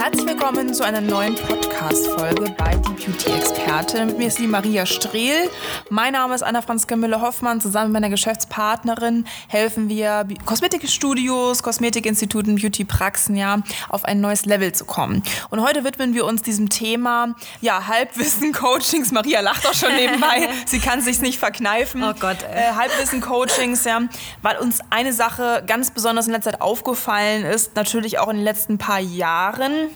Herzlich willkommen zu einer neuen Podcast-Folge bei Die Beauty-Experte. Mit mir ist die Maria Strehl. Mein Name ist Anna-Franziska Müller-Hoffmann. Zusammen mit meiner Geschäftspartnerin helfen wir Kosmetikstudios, Kosmetikinstituten, Beauty-Praxen, ja, auf ein neues Level zu kommen. Und heute widmen wir uns diesem Thema, ja, Halbwissen-Coachings. Maria lacht auch schon nebenbei. Sie kann sich's nicht verkneifen. Oh Gott. Äh, Halbwissen-Coachings, ja, weil uns eine Sache ganz besonders in letzter Zeit aufgefallen ist, natürlich auch in den letzten paar Jahren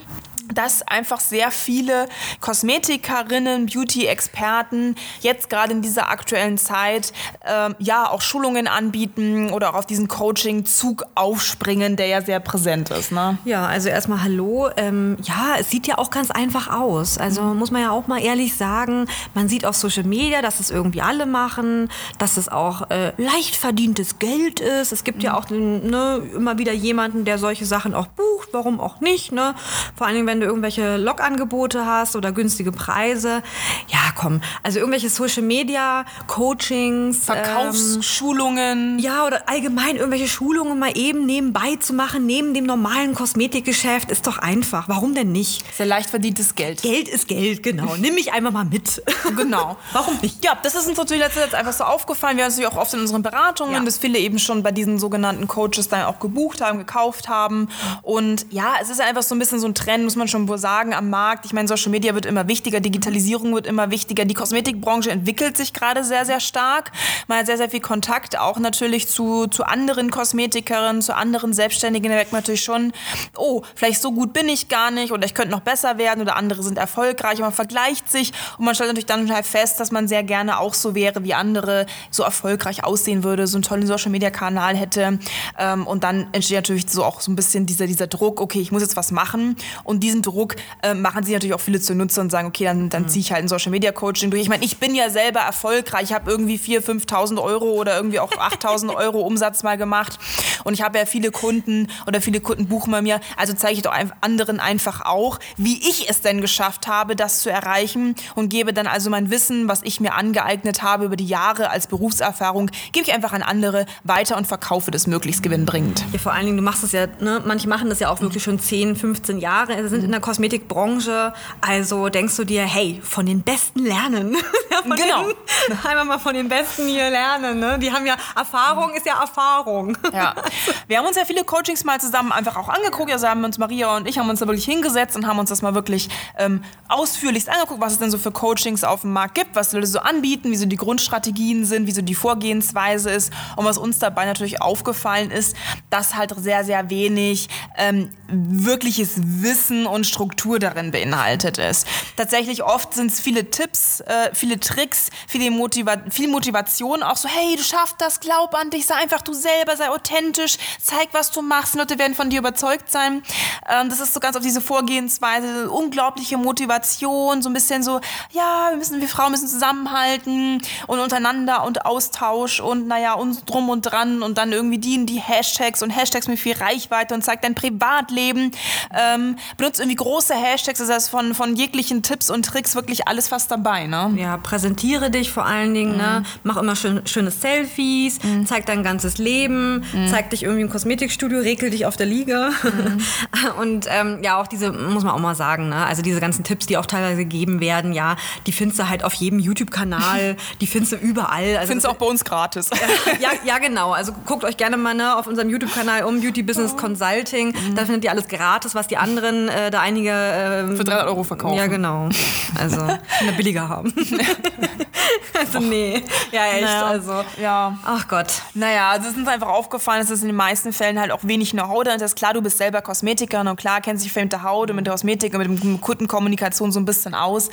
dass einfach sehr viele Kosmetikerinnen, Beauty-Experten jetzt gerade in dieser aktuellen Zeit ähm, ja auch Schulungen anbieten oder auch auf diesen Coaching-Zug aufspringen, der ja sehr präsent ist. Ne? Ja, also erstmal Hallo. Ähm, ja, es sieht ja auch ganz einfach aus. Also muss man ja auch mal ehrlich sagen, man sieht auf Social Media, dass es irgendwie alle machen, dass es auch äh, leicht verdientes Geld ist. Es gibt ja auch ne, immer wieder jemanden, der solche Sachen auch bucht. Warum auch nicht? Ne? Vor allen Dingen, wenn du irgendwelche Logangebote hast oder günstige Preise. Ja, komm. Also irgendwelche Social Media Coachings. Verkaufsschulungen. Ähm, ja, oder allgemein irgendwelche Schulungen mal eben nebenbei zu machen, neben dem normalen Kosmetikgeschäft, ist doch einfach. Warum denn nicht? Sehr leicht verdientes Geld. Geld ist Geld, genau. Nimm mich einfach mal mit. Genau. Warum nicht? Ja, das ist uns natürlich letzte Zeit einfach so aufgefallen. Wir haben es natürlich auch oft in unseren Beratungen, Ja. dass viele eben schon bei diesen sogenannten Coaches dann auch gebucht haben, gekauft haben. Und ja, es ist einfach so ein bisschen so ein Trend, muss man schon wohl sagen, am Markt. Ich meine, Social Media wird immer wichtiger, Digitalisierung wird immer wichtiger. Die Kosmetikbranche entwickelt sich gerade sehr, sehr stark. Man hat sehr, sehr viel Kontakt auch natürlich zu, zu anderen Kosmetikerinnen, zu anderen Selbstständigen. Da merkt man natürlich schon, oh, vielleicht so gut bin ich gar nicht oder ich könnte noch besser werden oder andere sind erfolgreich. Man vergleicht sich und man stellt natürlich dann halt fest, dass man sehr gerne auch so wäre wie andere, so erfolgreich aussehen würde, so einen tollen Social-Media-Kanal hätte. Ähm, und dann entsteht natürlich so auch so ein bisschen dieser, dieser Druck, okay, ich muss jetzt was machen. Und diesen Druck äh, machen sich natürlich auch viele zunutze und sagen, okay, dann, dann ziehe ich halt ein Social-Media-Coaching durch. Ich meine, ich bin ja selber erfolgreich. Ich habe irgendwie 4.000, 5.000 Euro oder irgendwie auch 8.000 Euro Umsatz mal gemacht. Und ich habe ja viele Kunden oder viele Kunden buchen bei mir. Also zeige ich doch anderen einfach auch, wie ich es denn geschafft habe, das zu erreichen und gebe dann also mein Wissen, was ich mir angeeignet habe über die Jahre als Berufserfahrung, gebe ich einfach an andere weiter und verkaufe das möglichst gewinnbend. Ja, vor allen Dingen, du machst es ja, ne, manche machen das ja auch wirklich schon 10, 15 Jahre, sind in der Kosmetikbranche. Also denkst du dir, hey, von den Besten lernen. Von Genau. Den, einmal mal von den Besten hier lernen. Ne? Die haben ja, Erfahrung ist ja Erfahrung. Ja. Wir haben uns ja viele Coachings mal zusammen einfach auch angeguckt. Also haben uns Maria und ich haben uns da wirklich hingesetzt und haben uns das mal wirklich ähm, ausführlichst angeguckt, was es denn so für Coachings auf dem Markt gibt, was Leute so anbieten, wie so die Grundstrategien sind, wie so die Vorgehensweise ist. Und was uns dabei natürlich aufgefallen ist, dass halt sehr, sehr wenig ähm, wirkliches Wissen und Struktur darin beinhaltet ist. Tatsächlich oft sind es viele Tipps, äh, viele Tricks, viele Motiva viel Motivation, auch so, hey, du schaffst das, glaub an dich, sei einfach du selber, sei authentisch, zeig, was du machst, Leute werden von dir überzeugt sein. Ähm, das ist so ganz auf diese Vorgehensweise, unglaubliche Motivation, so ein bisschen so, ja, wir müssen, wir Frauen müssen zusammenhalten und untereinander und Austausch und naja, und drum und dran und dann irgendwie dienen die Hashtags und Hashtags mit viel Reichweite und zeig dein Privatleben. Ähm, benutzt irgendwie große Hashtags, das heißt von, von jeglichen Tipps und Tricks wirklich alles fast dabei, ne? Ja, präsentiere dich vor allen Dingen, ne? mach immer schön, schöne Selfies, zeig dein ganzes Leben, zeig dich irgendwie im Kosmetikstudio, rekel dich auf der Liege. Und ähm, ja, auch diese, muss man auch mal sagen, ne? also diese ganzen Tipps, die auch teilweise gegeben werden, ja, die findest du halt auf jedem YouTube-Kanal, die findest du überall. Also Findest du auch bei uns gratis. ja, ja, genau. Also guckt euch gerne mal ne, auf unserem YouTube-Kanal um Beauty Business Consulting. Da findet ihr alles gratis, was die anderen, äh, da einige. ähm, Für 300 Euro verkaufen. Ja, genau. Also, er billiger haben. also nee. Ja, echt. Naja, Also. ja. Ach Gott. Naja, also es ist uns einfach aufgefallen, dass es in den meisten Fällen halt auch wenig Know-how da ist. Klar, du bist selber Kosmetikerin und klar kennst dich viel mit der Haut und mit der Kosmetik und mit dem Kundenkommunikation so ein bisschen aus.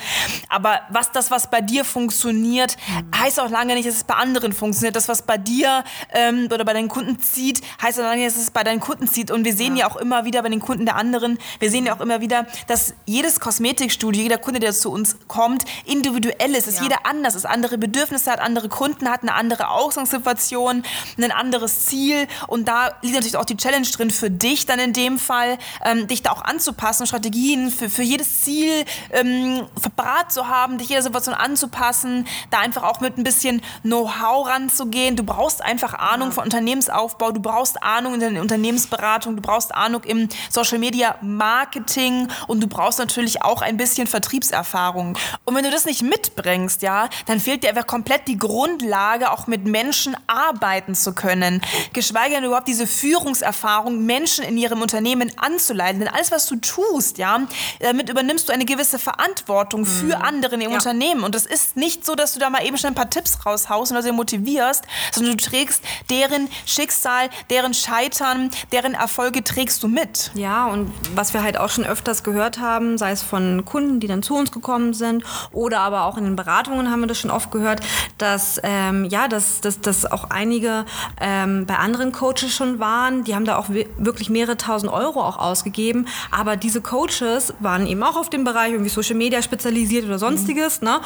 Aber was das, was bei dir funktioniert, heißt auch lange nicht, dass es bei anderen funktioniert. Das, was bei dir ähm, oder bei deinen Kunden zieht, heißt auch lange nicht, dass es bei deinen Kunden zieht. Und wir sehen ja. auch immer wieder bei den Kunden der anderen, wir sehen ja auch immer wieder, dass jedes Kosmetikstudio, jeder Kunde, der zu uns kommt, individuell ist. Ist Ja. jeder anders, ist andere Bedürfnisse, hat andere Kunden, hat eine andere Ausgangssituation, ein anderes Ziel. Und da liegt natürlich auch die Challenge drin für dich dann in dem Fall, ähm, dich da auch anzupassen, Strategien für, für jedes Ziel ähm, verbraten zu haben, dich jeder Situation anzupassen, da einfach auch mit ein bisschen Know-how ranzugehen. Du brauchst einfach Ahnung von Unternehmensaufbau, du brauchst Ahnung in der Unternehmensberatung, du brauchst Ahnung im Social Media Marketing und du brauchst natürlich auch ein bisschen Vertriebserfahrung. Und wenn du das nicht mitbringst, ja, dann fehlt dir einfach komplett die Grundlage, auch mit Menschen arbeiten zu können. Geschweige denn überhaupt diese Führungserfahrung, Menschen in ihrem Unternehmen anzuleiten. Denn alles, was du tust, ja, damit übernimmst du eine gewisse Verantwortung für andere in ihrem Ja. Unternehmen. Und das ist nicht so, dass du da mal eben schnell ein paar Tipps raushaust und sie motivierst, sondern du trägst deren Schicksal, deren Scheitern, deren Erfolge trägst du mit. Ja, und was wir halt auch schon öfters gehört haben, sei es von Kunden, die dann zu uns gekommen sind, oder aber auch in den Beratungen haben wir das schon oft gehört, dass ähm, ja, dass, dass, dass auch einige ähm, bei anderen Coaches schon waren, die haben da auch wi- wirklich mehrere tausend Euro auch ausgegeben, aber diese Coaches waren eben auch auf dem Bereich irgendwie Social Media spezialisiert oder sonstiges, ne?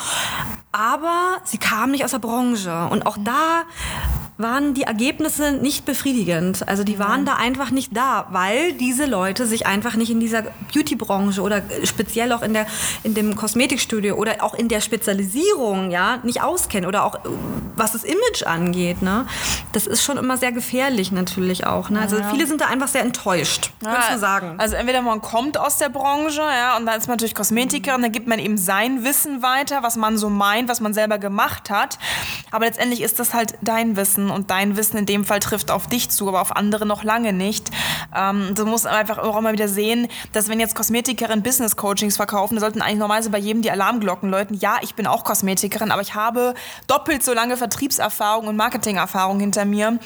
Aber sie kamen nicht aus der Branche. Und auch da waren die Ergebnisse nicht befriedigend. Also die waren da einfach nicht da, weil diese Leute sich einfach nicht in dieser Beauty-Branche oder speziell auch in, der, in dem Kosmetikstudio oder auch in der Spezialisierung ja, nicht auskennen oder auch was das Image angeht. Ne? Das ist schon immer sehr gefährlich natürlich auch. Ne? Also viele sind da einfach sehr enttäuscht, könntest du sagen. Also entweder man kommt aus der Branche, ja, und dann ist man natürlich Kosmetikerin, dann gibt man eben sein Wissen weiter, was man so meint, was man selber gemacht hat. Aber letztendlich ist das halt dein Wissen und dein Wissen in dem Fall trifft auf dich zu, aber auf andere noch lange nicht. Ähm, du musst einfach auch immer wieder sehen, dass wenn jetzt Kosmetikerinnen Business Coachings verkaufen, sollten eigentlich normalerweise bei jedem die Alarmglocken läuten. Ja, ich bin auch Kosmetikerin, aber ich habe doppelt so lange Vertriebserfahrung und Marketingerfahrung hinter mir.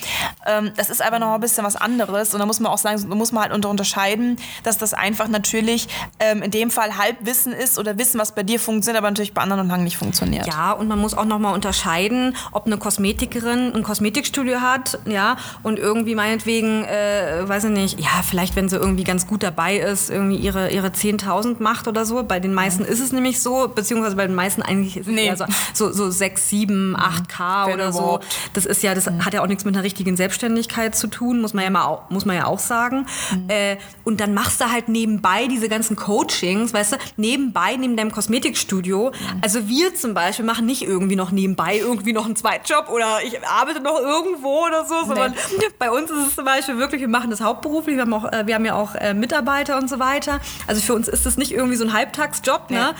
Ähm, das ist einfach noch ein bisschen was anderes und da muss man auch sagen, da muss man halt unter unterscheiden, dass das einfach natürlich ähm, in dem Fall Halbwissen ist oder Wissen, was bei dir funktioniert, aber natürlich bei anderen noch lange nicht funktioniert. Ja, und man muss auch noch mal unterscheiden, ob eine Kosmetikerin ein Kosmetikstudio hat, ja, und irgendwie meinetwegen, äh, weiß ich nicht, ja, vielleicht wenn sie irgendwie ganz gut dabei ist, irgendwie ihre, ihre 10.000 macht oder so. Bei den meisten ist es nämlich so, beziehungsweise bei den meisten eigentlich ist es Nee. eher so, so, so 6, 7, 8K Wenn oder so. Das ist ja, das hat ja auch nichts mit einer richtigen Selbstständigkeit zu tun, muss man ja, mal, au- muss man ja auch sagen. Äh, und dann machst du halt nebenbei diese ganzen Coachings, weißt du, nebenbei, neben deinem Kosmetikstudio. Also wir zum Beispiel machen nicht irgendwie noch nebenbei irgendwie noch einen Zweitjob oder ich arbeite noch irgendwo oder so, sondern bei uns ist es zum Beispiel wirklich, wir machen das hauptberuflich, wir haben, auch, äh, wir haben ja auch äh, Mitarbeiter und so weiter. Also für uns ist das nicht irgendwie so ein Halbtagsjob, ne?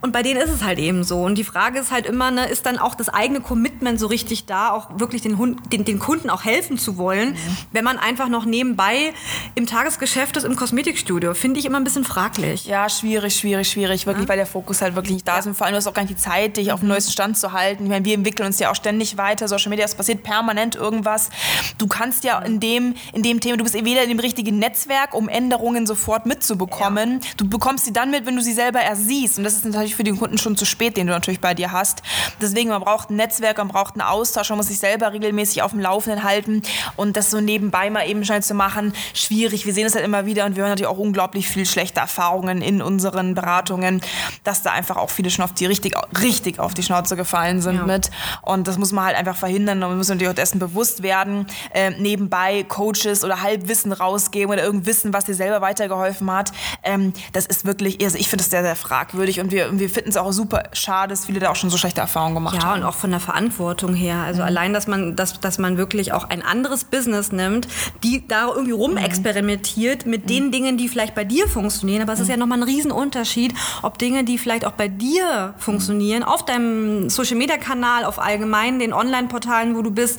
Und bei denen ist es halt eben so. Und die Frage ist halt immer, ne, ist dann auch das eigene Commitment so richtig da, auch wirklich den, Hund, den, den Kunden auch helfen zu wollen, wenn man einfach noch nebenbei im Tagesgeschäft ist im Kosmetikstudio. Finde ich immer ein bisschen fraglich. Ja, schwierig, schwierig, schwierig, wirklich, weil der Fokus halt wirklich nicht da ist. Und vor allem, du hast auch gar nicht die Zeit, dich auf Mhm. den neuesten Stand zu halten. Ich meine, wir entwickeln uns ja auch ständig weiter. Social Media, es passiert permanent irgendwas. Du kannst ja in dem, in dem Thema, du bist eh weder in dem richtigen Netzwerk, um Änderungen sofort mitzubekommen. Du bekommst sie dann mit, wenn du sie selber erst siehst. Und das ist natürlich für den Kunden schon zu spät, den du natürlich bei dir hast. Deswegen, man braucht ein Netzwerk, man braucht einen Austausch, man muss sich selber regelmäßig auf dem Laufenden halten. Und das so nebenbei mal eben schnell zu machen, schwierig. Wir sehen es halt immer wieder und wir hören natürlich auch unglaublich viel schlechte Erfahrungen in unseren Beratungen, dass da einfach auch viele schon auf die richtig, richtig auf die Schnauze gefallen sind Ja. mit. Und das muss man halt einfach verhindern und man muss natürlich auch dessen bewusst werden. Äh, nebenbei Coaches oder Halbwissen rausgeben oder irgendein Wissen, was dir selber weitergeholfen hat. Ähm, das ist wirklich, also ich finde das sehr, sehr fragwürdig und wir, wir finden es auch super schade, dass viele da auch schon so schlechte Erfahrungen gemacht Ja, haben. und auch von der Verantwortung her. Also allein, dass man, dass, dass man wirklich auch ein anderes Business nimmt, die da irgendwie rumexperimentiert mit den Dingen, die vielleicht bei dir funktionieren. Aber es ist ja nochmal ein Riesenunterschied, ob Dinge, die vielleicht auch bei dir funktionieren, auf deinem Social Media Kanal, auf allgemein den Online-Portalen, wo du bist,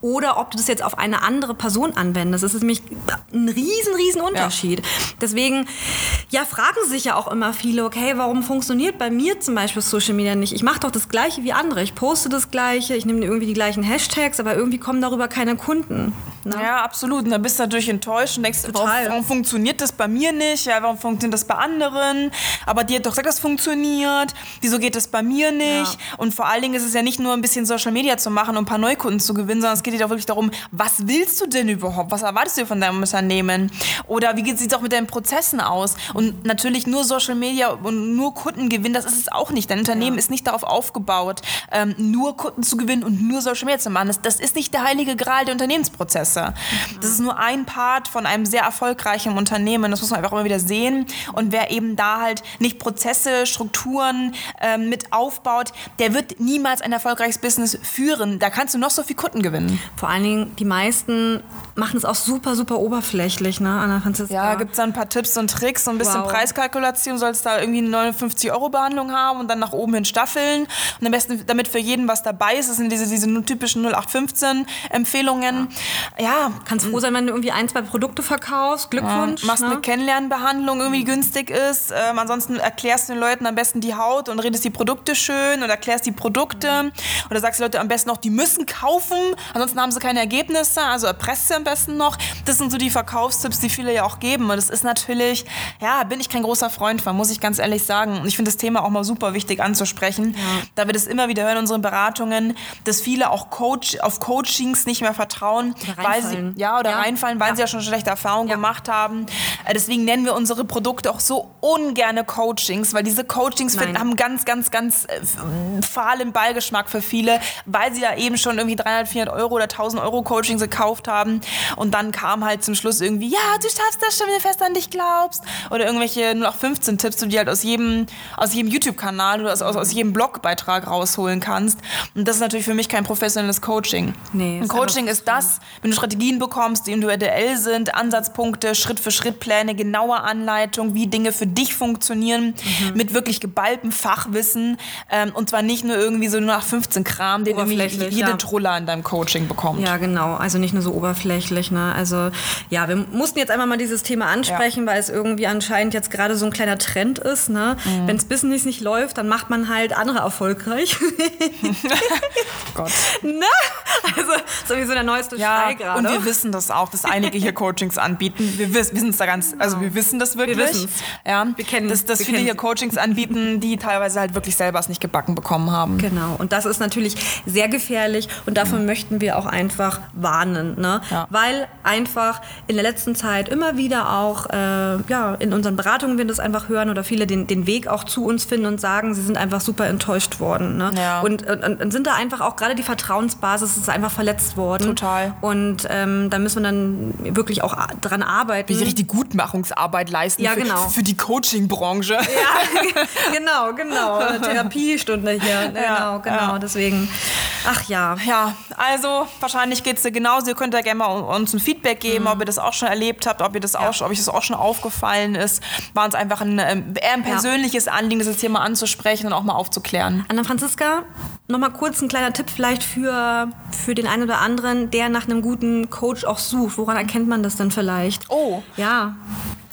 oder ob du das jetzt auf eine andere Person anwendest. Das ist nämlich ein riesen, riesen Unterschied. Ja. Deswegen, ja, fragen sich ja auch immer viele, okay, warum funktioniert bei mir zum Beispiel Social Media nicht? Ich mache doch das Gleiche wie andere. Ich poste das Gleiche, ich nehme irgendwie die gleichen Hashtags, aber irgendwie kommen darüber keine Kunden. Ne? Ja, absolut. Und da bist du natürlich enttäuscht und denkst, warum, warum, funktioniert das bei mir nicht? Ja, warum funktioniert das bei anderen? Aber die hat doch gesagt, das funktioniert. Wieso geht das bei mir nicht? Ja. Und vor allen Dingen ist es ja nicht nur ein bisschen Social Media zu machen, um ein paar Neukunden zu gewinnen, sondern es geht dir auch wirklich darum, was willst du denn überhaupt? Was erwartest du von deinem Unternehmen? Oder wie sieht es auch mit deinen Prozessen aus? Und natürlich nur Social Media und nur Kundengewinn, das ist es auch nicht. Dein Unternehmen ja. ist nicht darauf aufgebaut, ähm, nur Kunden zu gewinnen und nur Social Media zu machen. Das, das ist nicht der heilige Gral der Unternehmensprozesse. Mhm. Das ist nur ein Part von einem sehr erfolgreichen Unternehmen. Das muss man einfach immer wieder sehen. Und wer eben da halt nicht Prozesse, Strukturen ähm, mit aufbaut, der wird niemals ein erfolgreiches Business führen. Da kannst du noch so viel Kunden gewinnen. Vor allen Dingen, die meisten machen es auch super, super oberflächlich, ne, Anna Franziska? Ja, gibt es da ein paar Tipps und Tricks, so ein bisschen wow. Preiskalkulation, sollst da irgendwie eine 59-Euro-Behandlung haben und dann nach oben hin staffeln. Und am besten, damit für jeden was dabei ist, das sind diese, diese typischen 0815-Empfehlungen. Ja. ja. Kannst froh sein, wenn du irgendwie ein, zwei Produkte verkaufst. Glückwunsch. Ja. Machst ne? eine Kennenlernbehandlung, irgendwie günstig ist. Ähm, ansonsten erklärst du den Leuten am besten die Haut und redest die Produkte schön und erklärst die Produkte. Oder sagst die Leute am besten noch, die müssen kaufen, ansonsten haben sie keine Ergebnisse. Also erpresst sie am besten noch. Das sind so die Verkaufstipps, die viele ja auch geben. Und das ist natürlich, ja, bin ich kein großer Freund von, muss ich ganz ehrlich sagen. Und ich finde das Thema auch mal super wichtig anzusprechen, ja. da wir das immer wieder hören in unseren Beratungen, dass viele auch Coach, auf Coachings nicht mehr vertrauen, weil sie, ja, oder ja. reinfallen, weil ja. sie ja schon schlechte Erfahrungen gemacht haben. Äh, deswegen nennen wir unsere Produkte auch so ungerne Coachings, weil diese Coachings finden, haben ganz, ganz, ganz äh, fahlen Beigeschmack für viele, weil sie ja eben schon irgendwie 300, 400 Euro oder 1000 Euro Coachings gekauft haben und dann kam halt zum Schluss irgendwie, ja, du schaffst das schon, wenn du fest an dich glaubst oder irgendwelche 0815 Tipps, die du halt aus jedem, aus jedem YouTube-Kanal oder aus, aus, aus jedem Blogbeitrag rausholen kannst und das ist natürlich für mich kein professionelles Coaching. Nee, Ein Coaching ist das, wenn du Strategien bekommst, die individuell sind, Ansatzpunkte, Schritt-für-Schritt-Pläne, genaue Anleitung, wie Dinge für dich funktionieren, mhm. mit wirklich geballtem Fachwissen ähm, und zwar nicht nur irgendwie so nur nach 15 Kram, den irgendwie jede ja. Truller in deinem Coaching bekommt. Ja, genau. Also nicht nur so oberflächlich. Ne? Also ja, wir mussten jetzt einmal mal dieses Thema ansprechen, ja. weil es irgendwie anscheinend jetzt gerade so ein kleiner Trend ist. Ne? Mhm. Wenn das Business nicht läuft, dann macht man halt andere erfolgreich. Gott. Ne? Also sowieso der neueste ja, Schrei gerade. Und wir wissen das auch, dass einige hier Coachings anbieten. Wir wissen es da ganz, also wir wissen das wirklich. Wir ja, wir kennen, dass, dass wir viele hier Coachings anbieten, die teilweise halt wirklich selber es nicht gebacken bekommen haben. Genau. Und das ist natürlich sehr gefährlich und davon mhm. möchten wir auch einfach warnen, ne? Ja. Weil einfach in der letzten Zeit immer wieder auch äh, ja in unseren Beratungen wir das einfach hören oder viele den, den Weg auch zu uns finden und sagen, sie sind einfach super enttäuscht worden, ne? Ja. Und, und, und sind da einfach auch gerade die Vertrauensbasis ist einfach verletzt worden. Total. Und ähm, da müssen wir dann wirklich auch dran arbeiten. Wie richtig Gutmachungsarbeit leisten ja, genau. für, für die Coaching-Branche. Ja, genau, genau. Therapiestunde hier. Ja, genau, genau. Ja. Deswegen, ach ja. Ja, also wahrscheinlich geht es dir genauso. Ihr könnt ja gerne mal uns ein Feedback geben, mhm. ob ihr das auch schon erlebt habt, ob, ihr das auch, ob euch das auch schon aufgefallen ist. War uns einfach ein, ähm, eher ein persönliches Anliegen, das Thema anzusprechen und auch mal aufzuklären. Anna Franziska, nochmal kurz ein kleiner Tipp vielleicht für, für den einen oder anderen, der nach einem guten Coach auch sucht. Woran erkennt man das denn vielleicht? Oh. Ja.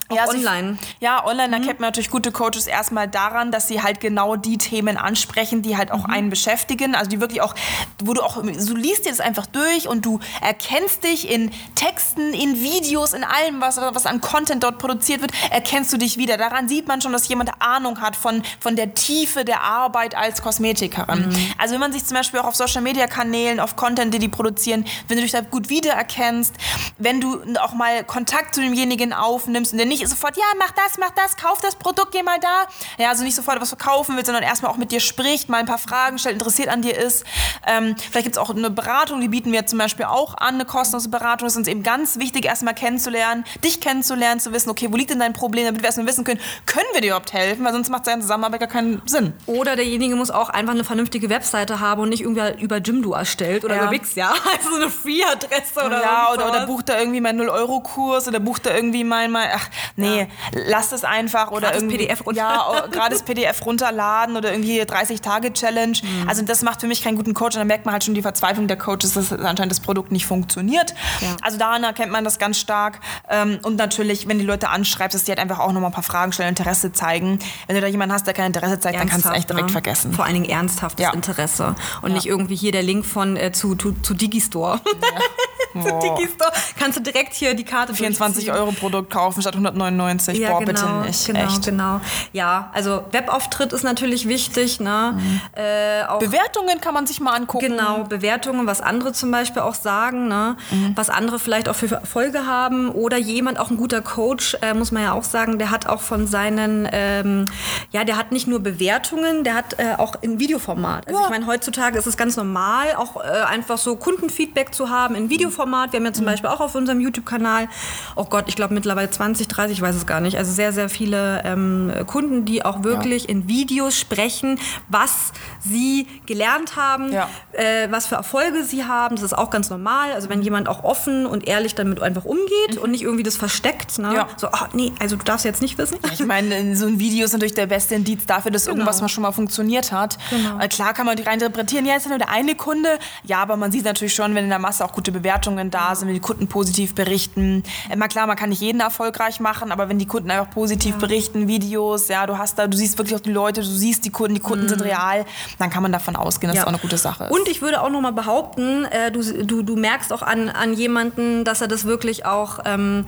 Auch ja, online. Ich, ja, online mhm. erkennt man natürlich gute Coaches erstmal daran, dass sie halt genau die Themen ansprechen, die halt auch mhm. einen beschäftigen. Also die wirklich auch, wo du auch, du liest dir das einfach durch und du erkennst dich in Texten, in Videos, in allem, was, was an Content dort produziert wird, erkennst du dich wieder. Daran sieht man schon, dass jemand Ahnung hat von, von der Tiefe der Arbeit als Kosmetikerin. Mhm. Also wenn man sich zum Beispiel auch auf Social Media Kanälen, auf Content, die die produzieren, wenn du dich da gut wiedererkennst, wenn du auch mal Kontakt zu demjenigen aufnimmst und der nicht nicht sofort, ja, mach das, mach das, kauf das Produkt, geh mal da. Ja, also nicht sofort was verkaufen will, sondern erstmal auch mit dir spricht, mal ein paar Fragen stellt, interessiert an dir ist. Ähm, vielleicht gibt es auch eine Beratung, die bieten wir zum Beispiel auch an, eine kostenlose Beratung. Das ist uns eben ganz wichtig, erstmal kennenzulernen, dich kennenzulernen, zu wissen, okay, wo liegt denn dein Problem, damit wir erstmal wissen können, können wir dir überhaupt helfen, weil sonst macht seine Zusammenarbeit gar keinen Sinn. Oder derjenige muss auch einfach eine vernünftige Webseite haben und nicht irgendwie über Jimdo erstellt oder ja. über Wix, ja. Also eine Free-Adresse oder Ja, oder, oder bucht da irgendwie meinen 0-Euro-Kurs oder bucht da irgendwie mein, mein ach, Nee, lasst es einfach oder Gratis irgendwie PDF ja, gerade das PDF runterladen oder irgendwie 30 Tage Challenge. Mhm. Also das macht für mich keinen guten Coach und dann merkt man halt schon die Verzweiflung der Coaches, dass anscheinend das Produkt nicht funktioniert. Ja. Also daran erkennt man das ganz stark Ähm, und natürlich, wenn die Leute anschreibst, dass die halt einfach auch noch mal ein paar Fragen stellen, Interesse zeigen. Wenn du da jemanden hast, der kein Interesse zeigt, dann kannst du es echt direkt ne? vergessen. Vor allen Dingen ernsthaftes Ja. Interesse. Und Ja. nicht irgendwie hier der Link von äh, zu, zu, zu Digistore. zu. Digistore. Kannst du direkt hier die Karte 24 durchziehen. Euro Produkt kaufen statt 199. Ja, Boah, genau, bitte nicht. Genau, Echt. genau. Ja, also Webauftritt ist natürlich wichtig. Ne? Äh, auch Bewertungen kann man sich mal angucken. Genau, Bewertungen, was andere zum Beispiel auch sagen, ne? Mhm. was andere vielleicht auch für Erfolge haben oder jemand, auch ein guter Coach, äh, muss man ja auch sagen, der hat auch von seinen, ähm, ja, der hat nicht nur Bewertungen, der hat äh, auch in Videoformat. Also Ja. ich meine, heutzutage ist es ganz normal, auch äh, einfach so Kundenfeedback zu haben in Videoformat. Wir haben ja Mhm. zum Beispiel auch auf unserem YouTube-Kanal, oh Gott, ich glaube mittlerweile 20, 30, ich weiß es gar nicht, also sehr, sehr viele ähm, Kunden, die auch wirklich in Videos sprechen, was sie gelernt haben, Ja. äh, was für Erfolge sie haben. Das ist auch ganz normal. Also wenn jemand auch offen und ehrlich damit einfach umgeht und nicht irgendwie das versteckt. Ne? Mhm. Ja. So, ach nee, also du darfst jetzt nicht wissen. Ich meine, in so ein Video ist natürlich der beste Indiz dafür, dass irgendwas mal schon mal funktioniert hat. Genau. Äh, Klar kann man die rein interpretieren, ja, ist ja nur der eine Kunde. Ja, aber man sieht natürlich schon, wenn in der Masse auch gute Bewertungen da sind, wenn die Kunden positiv berichten. Immer klar, man kann nicht jeden erfolgreich machen, aber wenn die Kunden einfach positiv berichten, Videos, ja, du hast da, du siehst wirklich auch die Leute, du siehst die Kunden, die Kunden sind real, dann kann man davon ausgehen, dass Mhm. Ja. das auch eine gute Sache ist. Und ich würde auch noch mal behaupten, äh, du, du, du merkst auch an, an jemanden, dass er das wirklich auch, ähm,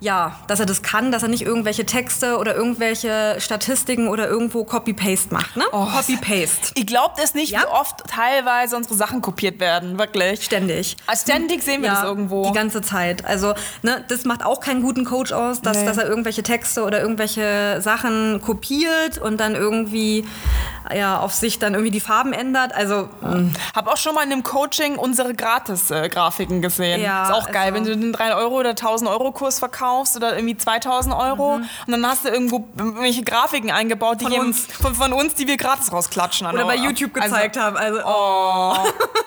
ja, dass er das kann, dass er nicht irgendwelche Texte oder irgendwelche Statistiken oder irgendwo Copy-Paste macht. Ne? Oh, Copy-Paste. Ihr glaubt es nicht, Ja? wie oft teilweise unsere Sachen kopiert werden, wirklich. Ständig. Also Ständig sehen wir das irgendwo. Die ganze Zeit. Also, ne, das macht auch keinen guten Coach aus, dass, Nee. dass er irgendwelche Texte oder irgendwelche Sachen kopiert und dann irgendwie ja, auf sich dann irgendwie die Farben ändert. Also, Hab auch schon mal in einem Coaching unsere Gratis-Grafiken gesehen. Ja, ist auch geil, also- wenn du einen 3 Euro oder 1000 Euro Kurs verkaufst oder irgendwie 2000 Euro und dann hast du irgendwo irgendwelche Grafiken eingebaut, die Von uns. Von, von uns, die wir gratis rausklatschen. oder bei YouTube gezeigt haben. Also, Oh,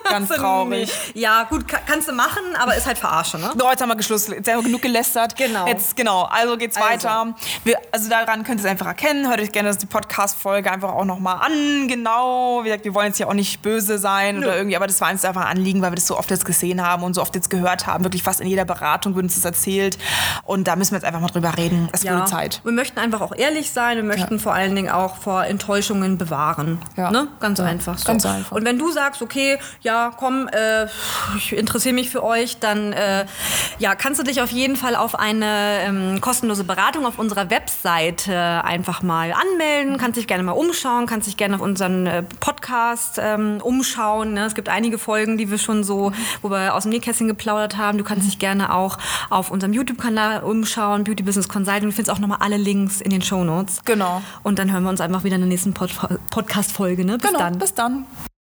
ganz traurig. Ja, gut, ka- kannst du machen, aber ist halt verarsche, ne? So, jetzt haben wir geschlossen, jetzt haben wir genug gelästert. Genau. Jetzt, genau, also geht's Also. weiter. Wir, also daran könnt ihr es einfach erkennen. Hört euch gerne die Podcast-Folge einfach auch nochmal an. Genau. Wie gesagt, wir wollen jetzt ja auch nicht böse sein oder irgendwie, aber das war uns einfach ein Anliegen, weil wir das so oft jetzt gesehen haben und so oft jetzt gehört haben. Wirklich fast in jeder Beratung wird uns das erzählt. Und da müssen wir jetzt einfach mal drüber reden. Es wurde Zeit. Wir möchten einfach auch ehrlich sein. Wir möchten vor allen Dingen auch vor Enttäuschungen bewahren. Ja. Ne? Ganz Ja, einfach so. ganz einfach. Und wenn du sagst, okay, ja, komm, äh, ich interessiere mich für euch, dann äh, ja, kannst du dich auf jeden Fall auf eine ähm, kostenlose Beratung auf unserer Webseite einfach mal anmelden. Kannst dich gerne mal umschauen, kannst dich gerne auf unseren äh, Podcast ähm, umschauen. Ne? Es gibt einige Folgen, die wir schon so, wo wir aus dem Nähkästchen geplaudert haben. Du kannst dich gerne auch auf unserem YouTube-Kanal umschauen, Beauty Business Consulting. Du findest auch nochmal alle Links in den Show Notes. Genau. Und dann hören wir uns einfach wieder in der nächsten Pod Podcast-Folge. Ne? Bis genau. dann. Bis dann.